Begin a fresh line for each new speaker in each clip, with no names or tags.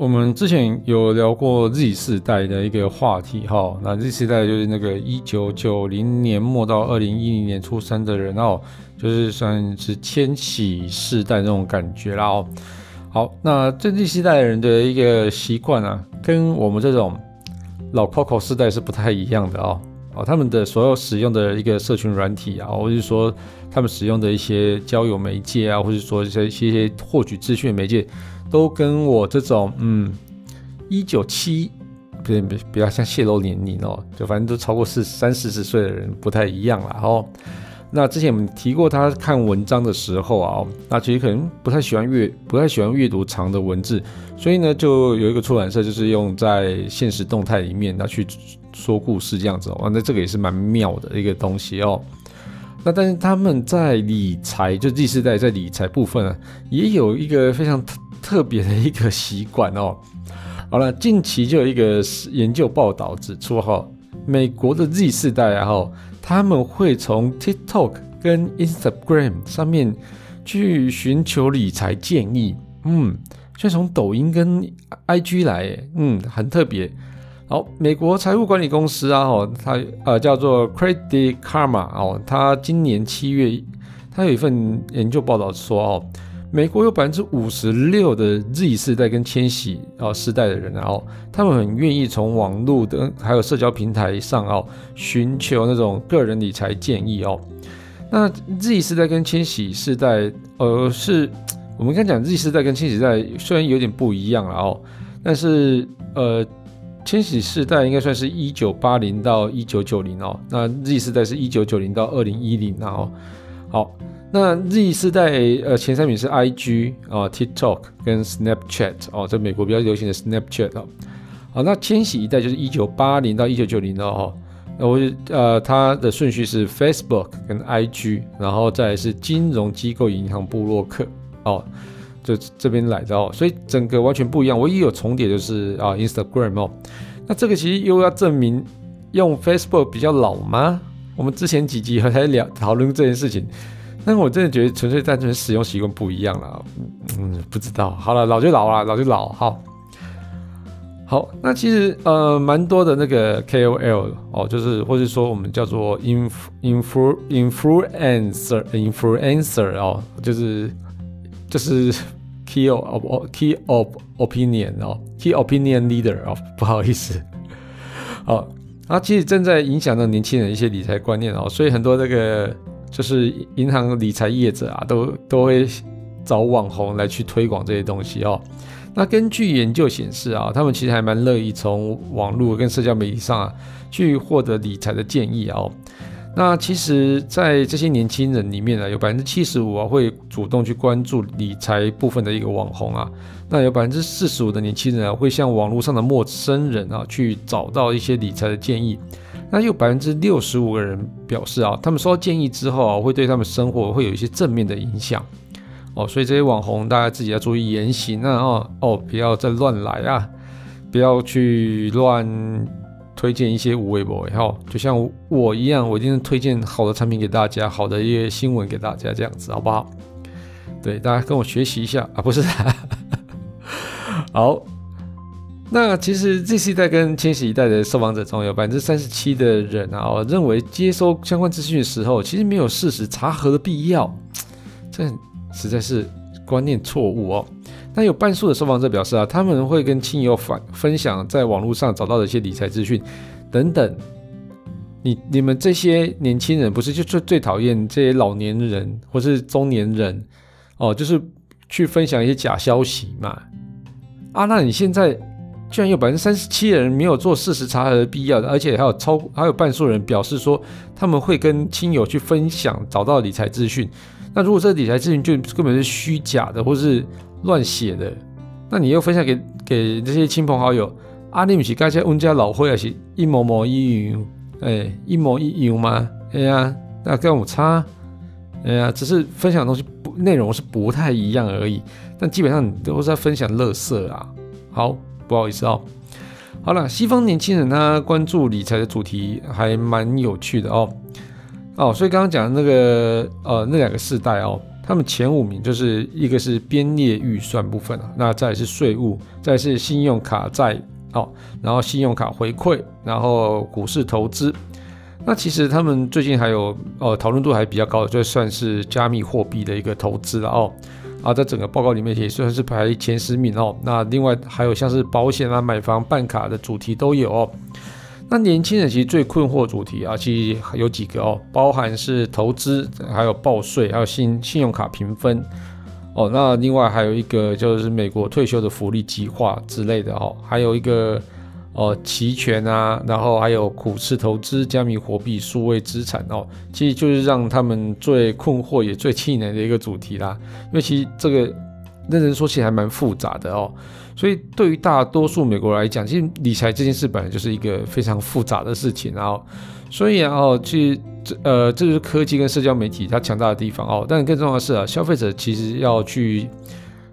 我们之前有聊过 Z 世代的一个话题哈，那 Z 世代就是那个一九九零年末到二零一零年出生的人哦，就是算是千禧世代那种感觉啦哦。好，那这 Z 世代的人的一个习惯啊，跟我们这种老 Coco 世代是不太一样的哦。哦，他们的所有使用的一个社群软体啊，或者是说他们使用的一些交友媒介啊，或者说一些一些获取资讯的媒介。都跟我这种嗯，一九七，不对，比较像泄露年龄哦，就反正都超过四三四十岁的人不太一样了哦。那之前我们提过，他看文章的时候啊，那其实可能不太喜欢阅，不太喜欢阅读长的文字，所以呢，就有一个出版社就是用在现实动态里面，那去说故事这样子哦。那这个也是蛮妙的一个东西哦。那但是他们在理财，就第四代在理财部分啊，也有一个非常。特别的一个习惯哦，好了，近期就有一个研究报道指出哈，美国的 Z 世代啊哈，他们会从 TikTok 跟 Instagram 上面去寻求理财建议，嗯，就从抖音跟 IG 来，嗯，很特别。好，美国财务管理公司啊哈，它呃叫做 Credit Karma 哦，它今年七月，它有一份研究报道说哦。美国有百分之五十六的 Z 世代跟千禧啊世代的人，然后他们很愿意从网络的还有社交平台上哦寻求那种个人理财建议哦。那 Z 世代跟千禧世代，呃，是我们刚讲 Z 世代跟千禧世代虽然有点不一样了哦，但是呃，千禧世代应该算是一九八零到一九九零哦，那 Z 世代是一九九零到二零一零然后好。那 Z 世代呃前三名是 IG 啊、呃、TikTok 跟 Snapchat 哦，在美国比较流行的 Snapchat 哦。好，那千禧一代就是一九八零到一九九零的哦。那我呃它的顺序是 Facebook 跟 IG，然后再是金融机构、银行、部落客哦，就这边来的哦。所以整个完全不一样。唯一有重叠就是啊 Instagram 哦。那这个其实又要证明用 Facebook 比较老吗？我们之前几集还在聊讨论这件事情。但我真的觉得纯粹单纯使用习惯不一样了，嗯，不知道。好了，老就老了，老就老。好，好，那其实呃，蛮多的那个 KOL 哦，就是或者说我们叫做 inf influ influencer influencer 哦，就是就是 key of key of opinion 哦，key opinion leader 哦，不好意思。好，他其实正在影响到年轻人一些理财观念哦，所以很多这个。就是银行理财业者啊，都都会找网红来去推广这些东西哦。那根据研究显示啊，他们其实还蛮乐意从网络跟社交媒体上啊去获得理财的建议哦。那其实，在这些年轻人里面呢，有百分之七十五啊会主动去关注理财部分的一个网红啊。那有百分之四十五的年轻人啊会向网络上的陌生人啊去找到一些理财的建议。那有百分之六十五个人表示啊，他们收到建议之后啊，会对他们生活会有一些正面的影响哦。所以这些网红大家自己要注意言行啊，哦哦，不要再乱来啊，不要去乱推荐一些无微博哈。就像我一样，我一定推荐好的产品给大家，好的一些新闻给大家，这样子好不好？对，大家跟我学习一下啊，不是？好。那其实 Z 世代跟千禧一代的受访者中有百分之三十七的人啊，认为接收相关资讯的时候，其实没有事实查核的必要，这实在是观念错误哦。那有半数的受访者表示啊，他们会跟亲友反分享在网络上找到的一些理财资讯等等。你你们这些年轻人不是就最最讨厌这些老年人或是中年人哦，就是去分享一些假消息嘛？啊，那你现在？居然有百分之三十七的人没有做事实查核的必要，而且还有超还有半数人表示说他们会跟亲友去分享找到理财资讯。那如果这理财资讯就根本是虚假的或是乱写的，那你又分享给给这些亲朋好友，啊，你不是该在问家老会还是一模模一样哎，一模一样吗？哎呀，那跟我差，哎呀，只是分享的东西不内容是不太一样而已，但基本上你都是在分享垃圾啊。好，不好意思哦。好了，西方年轻人他关注理财的主题还蛮有趣的哦。哦，所以刚刚讲的那个呃那两个世代哦，他们前五名就是一个是编列预算部分啊，那再是税务，再是信用卡债哦，然后信用卡回馈，然后股市投资。那其实他们最近还有呃讨论度还比较高的，就算是加密货币的一个投资了哦。啊，在整个报告里面也算是排前十名哦。那另外还有像是保险啊、买房、办卡的主题都有哦。那年轻人其实最困惑主题啊，其实有几个哦，包含是投资，还有报税，还有信信用卡评分哦。那另外还有一个就是美国退休的福利计划之类的哦，还有一个。哦，期权啊，然后还有股市投资、加密货币、数位资产哦，其实就是让他们最困惑也最气馁的一个主题啦。因为其实这个认真说起来还蛮复杂的哦，所以对于大多数美国人来讲，其实理财这件事本来就是一个非常复杂的事情，然后所以然后其实这呃，这就是科技跟社交媒体它强大的地方哦。但更重要的是啊，消费者其实要去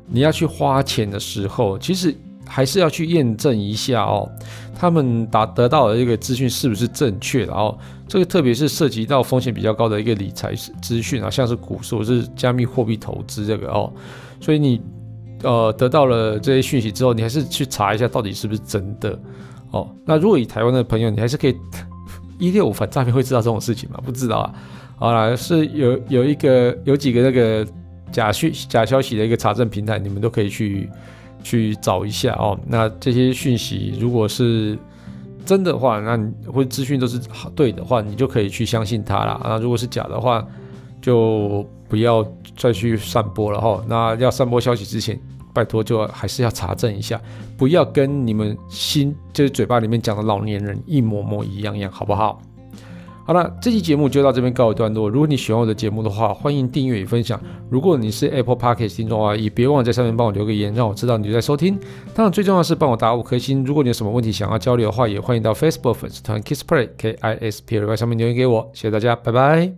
你要去花钱的时候，其实。还是要去验证一下哦，他们达得到的这个资讯是不是正确的哦？这个特别是涉及到风险比较高的一个理财资讯啊，像是股市或是加密货币投资这个哦，所以你呃得到了这些讯息之后，你还是去查一下到底是不是真的哦。那如果以台湾的朋友，你还是可以 一六五反诈骗会知道这种事情吗？不知道啊。好啦，是有有一个有几个那个假讯假消息的一个查证平台，你们都可以去。去找一下哦，那这些讯息如果是真的话，那你或资讯都是对的话，你就可以去相信它啦。那如果是假的话，就不要再去散播了哈。那要散播消息之前，拜托就还是要查证一下，不要跟你们心就是嘴巴里面讲的老年人一模模一样样，好不好？好了，这期节目就到这边告一段落。如果你喜欢我的节目的话，欢迎订阅与分享。如果你是 Apple Podcast 听众的话，也别忘了在上面帮我留个言，让我知道你在收听。当然，最重要的是帮我打五颗星。如果你有什么问题想要交流的话，也欢迎到 Facebook 粉丝团 Kiss Play K I S P L Y 上面留言给我。谢谢大家，拜拜。